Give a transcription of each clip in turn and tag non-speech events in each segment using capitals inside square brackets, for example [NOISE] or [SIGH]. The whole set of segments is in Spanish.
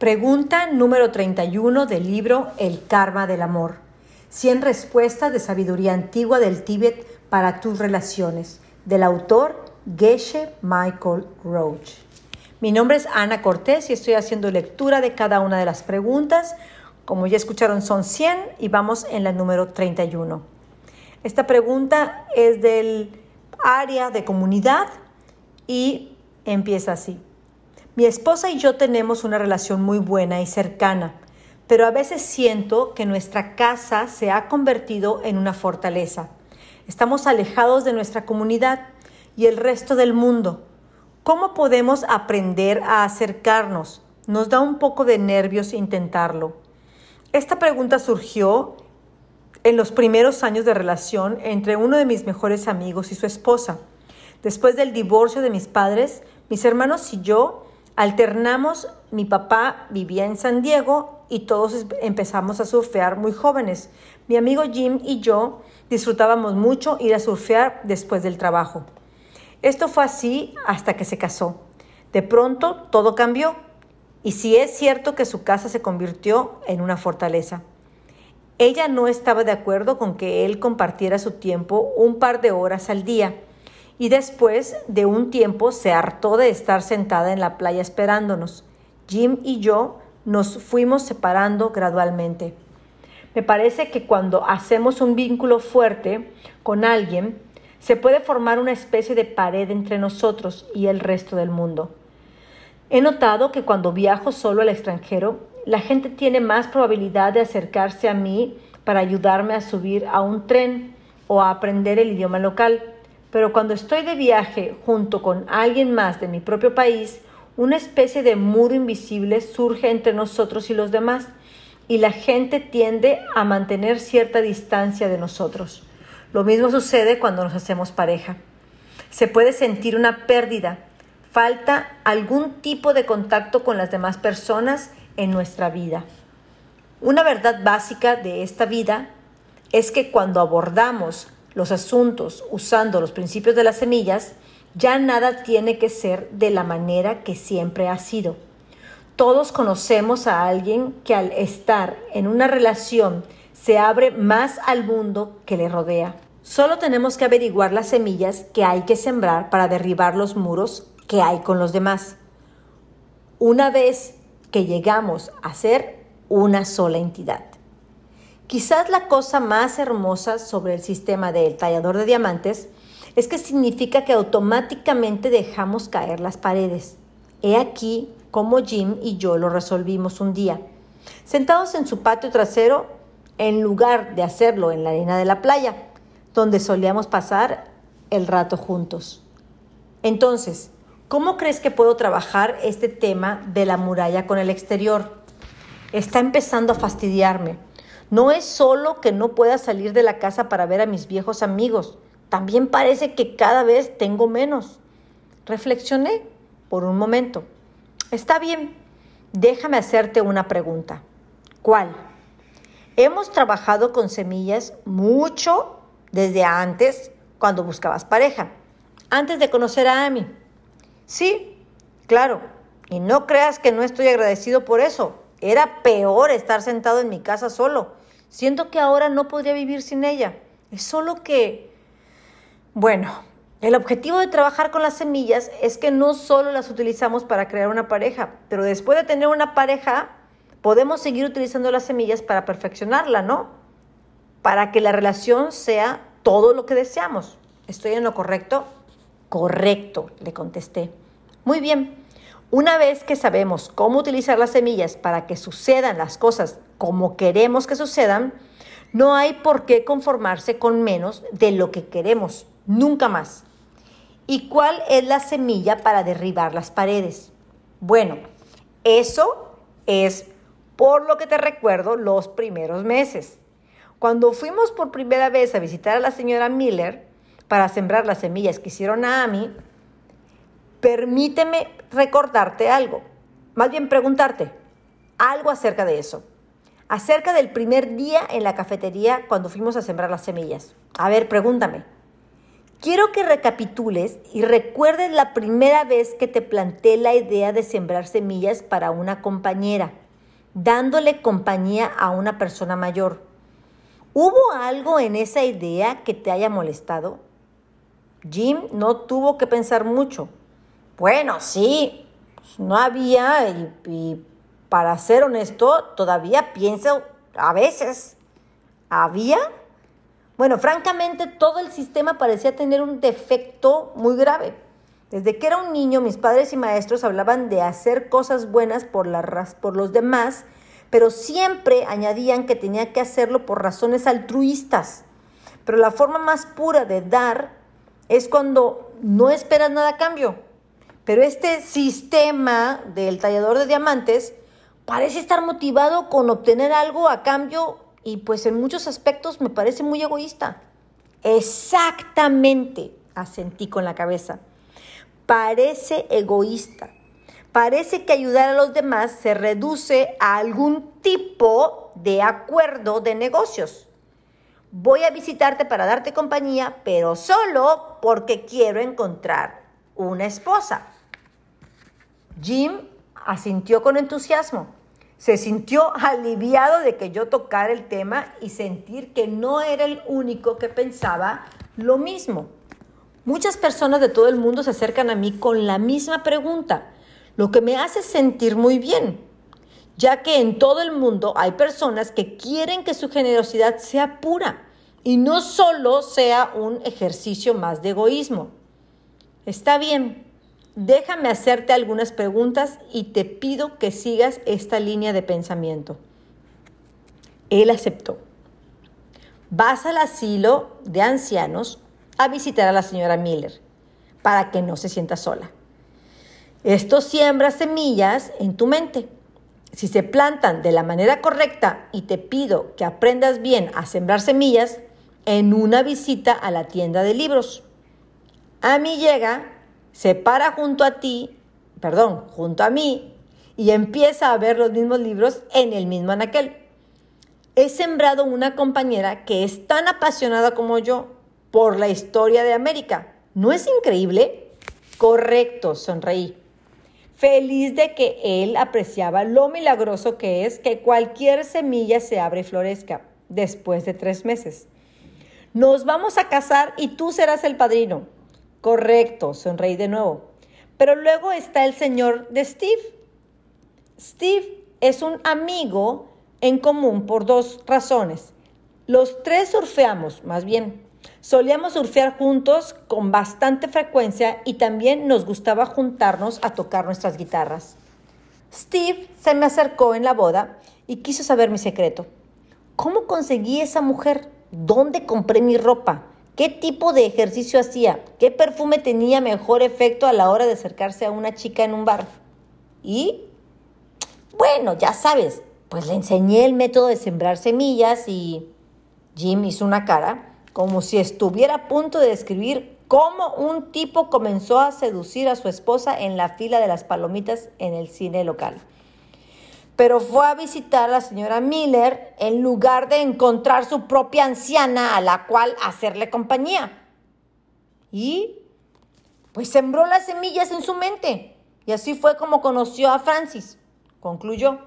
Pregunta número 31 del libro El Karma del Amor. 100 respuestas de sabiduría antigua del Tíbet para tus relaciones. Del autor Geshe Michael Roach. Mi nombre es Ana Cortés y estoy haciendo lectura de cada una de las preguntas. Como ya escucharon, son 100 y vamos en la número 31. Esta pregunta es del área de comunidad y empieza así. Mi esposa y yo tenemos una relación muy buena y cercana, pero a veces siento que nuestra casa se ha convertido en una fortaleza. Estamos alejados de nuestra comunidad y el resto del mundo. ¿Cómo podemos aprender a acercarnos? Nos da un poco de nervios intentarlo. Esta pregunta surgió en los primeros años de relación entre uno de mis mejores amigos y su esposa. Después del divorcio de mis padres, mis hermanos y yo alternamos, mi papá vivía en San Diego y todos empezamos a surfear muy jóvenes. Mi amigo Jim y yo disfrutábamos mucho ir a surfear después del trabajo. Esto fue así hasta que se casó. De pronto todo cambió y sí es cierto que su casa se convirtió en una fortaleza. Ella no estaba de acuerdo con que él compartiera su tiempo un par de horas al día y después de un tiempo se hartó de estar sentada en la playa esperándonos. Jim y yo nos fuimos separando gradualmente. Me parece que cuando hacemos un vínculo fuerte con alguien, se puede formar una especie de pared entre nosotros y el resto del mundo. He notado que cuando viajo solo al extranjero, la gente tiene más probabilidad de acercarse a mí para ayudarme a subir a un tren o a aprender el idioma local. Pero cuando estoy de viaje junto con alguien más de mi propio país, una especie de muro invisible surge entre nosotros y los demás, y la gente tiende a mantener cierta distancia de nosotros. Lo mismo sucede cuando nos hacemos pareja. Se puede sentir una pérdida, falta algún tipo de contacto con las demás personas en nuestra vida. Una verdad básica de esta vida es que cuando abordamos los asuntos usando los principios de las semillas, ya nada tiene que ser de la manera que siempre ha sido. Todos conocemos a alguien que al estar en una relación se abre más al mundo que le rodea. Solo tenemos que averiguar las semillas que hay que sembrar para derribar los muros que hay con los demás. Una vez que llegamos a ser una sola entidad. Quizás la cosa más hermosa sobre el sistema del tallador de diamantes es que significa que automáticamente dejamos caer las paredes. He aquí cómo Jim y yo lo resolvimos un día. Sentados en su patio trasero, en lugar de hacerlo en la arena de la playa, donde solíamos pasar el rato juntos. Entonces, ¿cómo crees que puedo trabajar este tema de la muralla con el exterior? Está empezando a fastidiarme no es solo que no pueda salir de la casa para ver a mis viejos amigos, también parece que cada vez tengo menos. Reflexioné por un momento. Está bien, déjame hacerte una pregunta. ¿Cuál? Hemos trabajado con semillas mucho desde antes, cuando buscabas pareja, antes de conocer a Amy. Sí, claro, y no creas que no estoy agradecido por eso. Era peor estar sentado en mi casa solo Siento que ahora no podría vivir sin ella. Es solo que, bueno, el objetivo de trabajar con las semillas es que no solo las utilizamos para crear una pareja, pero después de tener una pareja, podemos seguir utilizando las semillas para perfeccionarla, ¿no? Para que la relación sea todo lo que deseamos. ¿Estoy en lo correcto? Correcto, le contesté. Muy bien. Una vez que sabemos cómo utilizar las semillas para que sucedan las cosas como queremos que sucedan, no hay por qué conformarse con menos de lo que queremos, nunca más. ¿Y cuál es la semilla para derribar las paredes? Bueno, eso es por lo que te recuerdo los primeros meses. Cuando fuimos por primera vez a visitar a la señora Miller para sembrar las semillas que hicieron a Amy, permíteme recordarte algo, más bien preguntarte algo acerca de eso acerca del primer día en la cafetería cuando fuimos a sembrar las semillas. A ver, pregúntame, Quiero que recapitules y recuerdes la primera vez que te planteé la idea de sembrar semillas para una compañera, dándole compañía a una persona mayor. ¿Hubo algo en esa idea que te haya molestado? Jim no tuvo que pensar mucho. Bueno, sí, pues no había, y para ser honesto, todavía pienso a veces. ¿Había? Bueno, francamente todo el sistema parecía tener un defecto muy grave. Desde que era un niño, mis padres y maestros hablaban de hacer cosas buenas por, por los demás, pero siempre añadían que tenía que hacerlo por razones altruistas. Pero la forma más pura de dar es cuando no esperas nada a cambio. Pero este sistema del tallador de diamantes parece estar motivado con obtener algo a cambio y pues en muchos aspectos me parece muy egoísta. Exactamente, asentí con la cabeza. Parece egoísta. Parece que ayudar a los demás se reduce a algún tipo de acuerdo de negocios. Voy a visitarte para darte compañía, pero solo porque quiero encontrar una esposa. Jim asintió con entusiasmo se sintió aliviado de que yo tocara el tema y sentir que no era el único que pensaba lo mismo. Muchas personas de todo el mundo se acercan a mí con la misma pregunta, lo que me hace sentir muy bien, ya que en todo el mundo hay personas que quieren que su generosidad sea pura y no solo sea un ejercicio más de egoísmo. Está bien, Déjame hacerte algunas preguntas y te pido que sigas esta línea de pensamiento. Él aceptó. Vas al asilo de ancianos a visitar a la señora Miller para que no se sienta sola. Esto siembra semillas en tu mente. Si se plantan de la manera correcta y te pido que aprendas bien a sembrar semillas en una visita a la tienda de libros. A mí llega se para junto a ti, perdón, junto a mí, y empieza a ver los mismos libros en el mismo anaquel. He sembrado una compañera que es tan apasionada como yo por la historia de América. ¿No es increíble? Correcto, sonreí. Feliz de que él apreciaba lo milagroso que es que cualquier semilla se abre y florezca después de tres meses. Nos vamos a casar y tú serás el padrino. Correcto, sonreí de nuevo. Pero luego está el señor de Steve. Steve es un amigo en común por dos razones. Los tres surfeamos, más bien. Solíamos surfear juntos con bastante frecuencia y también nos gustaba juntarnos a tocar nuestras guitarras. Steve se me acercó en la boda y quiso saber mi secreto. ¿Cómo conseguí esa mujer? ¿Dónde compré mi ropa? ¿Qué tipo de ejercicio hacía? ¿Qué perfume tenía mejor efecto a la hora de acercarse a una chica en un bar? Y, bueno, ya sabes, pues le enseñé el método de sembrar semillas y Jim hizo una cara como si estuviera a punto de describir cómo un tipo comenzó a seducir a su esposa en la fila de las palomitas en el cine local pero fue a visitar a la señora Miller en lugar de encontrar su propia anciana a la cual hacerle compañía. Y pues sembró las semillas en su mente. Y así fue como conoció a Francis. Concluyó.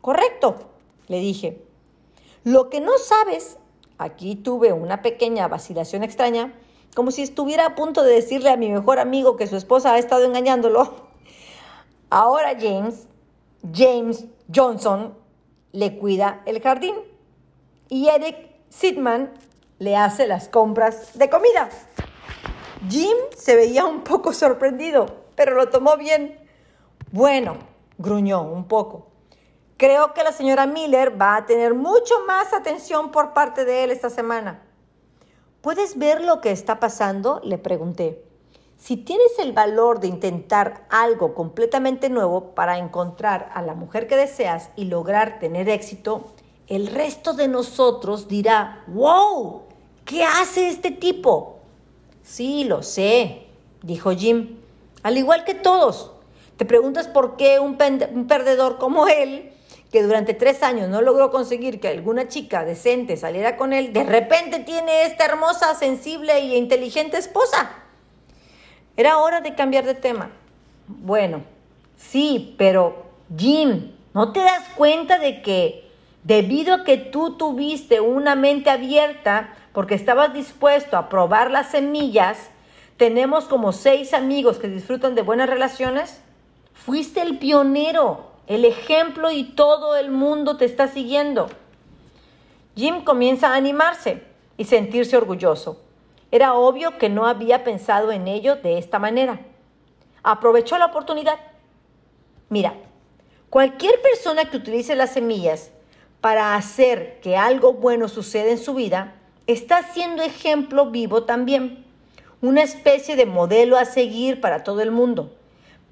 Correcto, le dije. Lo que no sabes, aquí tuve una pequeña vacilación extraña, como si estuviera a punto de decirle a mi mejor amigo que su esposa ha estado engañándolo. [LAUGHS] Ahora James, James Johnson le cuida el jardín y Eric Sidman le hace las compras de comida. Jim se veía un poco sorprendido, pero lo tomó bien. Bueno, gruñó un poco. Creo que la señora Miller va a tener mucho más atención por parte de él esta semana. ¿Puedes ver lo que está pasando? Le pregunté. Si tienes el valor de intentar algo completamente nuevo para encontrar a la mujer que deseas y lograr tener éxito, el resto de nosotros dirá, wow, ¿qué hace este tipo? Sí, lo sé, dijo Jim. Al igual que todos, te preguntas por qué un, perdedor como él, que durante tres años no logró conseguir que alguna chica decente saliera con él, de repente tiene esta hermosa, sensible e inteligente esposa. Era hora de cambiar de tema. Bueno, sí, pero Jim, ¿no te das cuenta de que debido a que tú tuviste una mente abierta porque estabas dispuesto a probar las semillas, tenemos como seis amigos que disfrutan de buenas relaciones? Fuiste el pionero, el ejemplo y todo el mundo te está siguiendo. Jim comienza a animarse y sentirse orgulloso. Era obvio que no había pensado en ello de esta manera. Aprovechó la oportunidad. Mira, cualquier persona que utilice las semillas para hacer que algo bueno suceda en su vida, está siendo ejemplo vivo también, una especie de modelo a seguir para todo el mundo.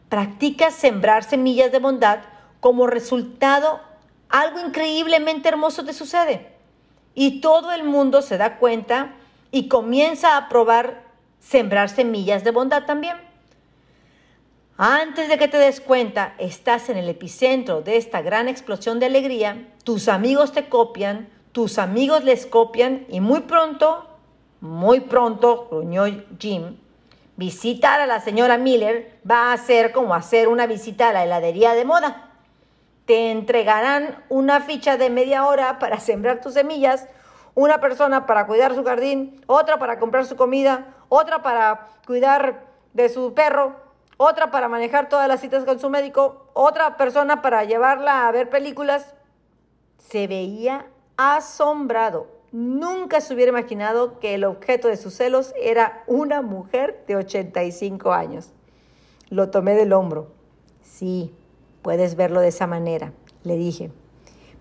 Practica sembrar semillas de bondad como resultado, algo increíblemente hermoso te sucede. Y todo el mundo se da cuenta y comienza a probar sembrar semillas de bondad también. Antes de que te des cuenta, estás en el epicentro de esta gran explosión de alegría, tus amigos te copian, tus amigos les copian y muy pronto, muy pronto, gruñó Jim, visitar a la señora Miller va a ser como hacer una visita a la heladería de moda te entregarán una ficha de media hora para sembrar tus semillas, una persona para cuidar su jardín, otra para comprar su comida, otra para cuidar de su perro, otra para manejar todas las citas con su médico, otra persona para llevarla a ver películas. Se veía asombrado. Nunca se hubiera imaginado que el objeto de sus celos era una mujer de 85 años. Lo tomé del hombro. Sí, Puedes verlo de esa manera, le dije.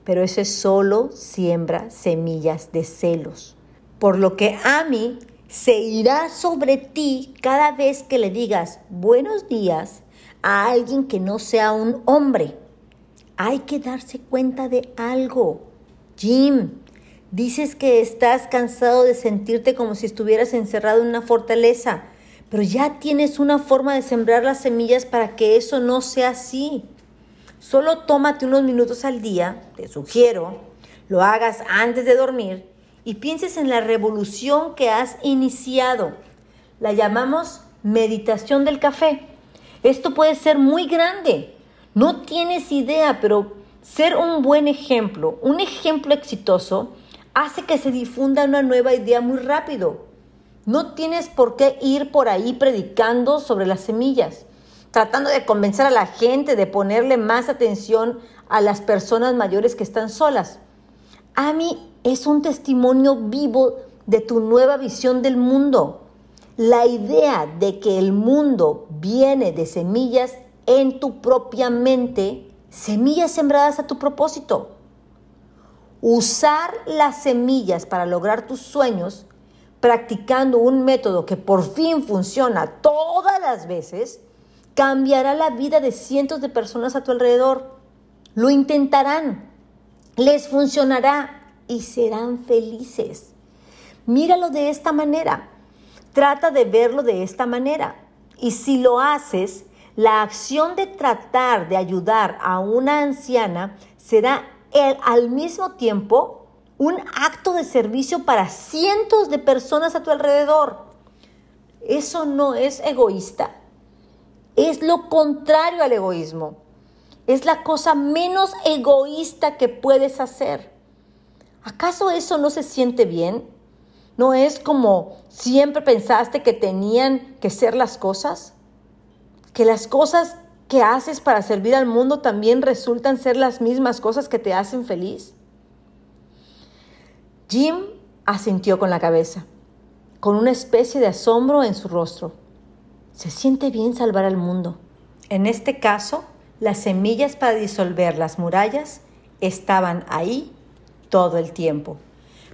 Pero eso es solo siembra semillas de celos. Por lo que Ami se irá sobre ti cada vez que le digas buenos días a alguien que no sea un hombre. Hay que darse cuenta de algo. Jim, dices que estás cansado de sentirte como si estuvieras encerrado en una fortaleza, pero ya tienes una forma de sembrar las semillas para que eso no sea así. Solo tómate unos minutos al día, te sugiero, lo hagas antes de dormir y pienses en la revolución que has iniciado. La llamamos meditación del café. Esto puede ser muy grande. No tienes idea, pero ser un buen ejemplo, un ejemplo exitoso, hace que se difunda una nueva idea muy rápido. No tienes por qué ir por ahí predicando sobre las semillas tratando de convencer a la gente de ponerle más atención a las personas mayores que están solas. Ami es un testimonio vivo de tu nueva visión del mundo. La idea de que el mundo viene de semillas en tu propia mente, semillas sembradas a tu propósito. Usar las semillas para lograr tus sueños, practicando un método que por fin funciona todas las veces, cambiará la vida de cientos de personas a tu alrededor. Lo intentarán, les funcionará y serán felices. Míralo de esta manera. Trata de verlo de esta manera. Y si lo haces, la acción de tratar de ayudar a una anciana será al mismo tiempo un acto de servicio para cientos de personas a tu alrededor. Eso no es egoísta. Es lo contrario al egoísmo. Es la cosa menos egoísta que puedes hacer. ¿Acaso eso no se siente bien? ¿No es como siempre pensaste que tenían que ser las cosas? ¿Que las cosas que haces para servir al mundo también resultan ser las mismas cosas que te hacen feliz? Jim asintió con la cabeza, con una especie de asombro en su rostro. Se siente bien salvar al mundo. En este caso, las semillas para disolver las murallas estaban ahí todo el tiempo.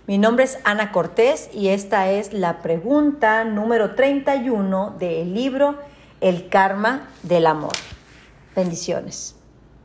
Mi nombre es Ana Cortés y esta es la pregunta número 31 del libro El karma del amor. Bendiciones.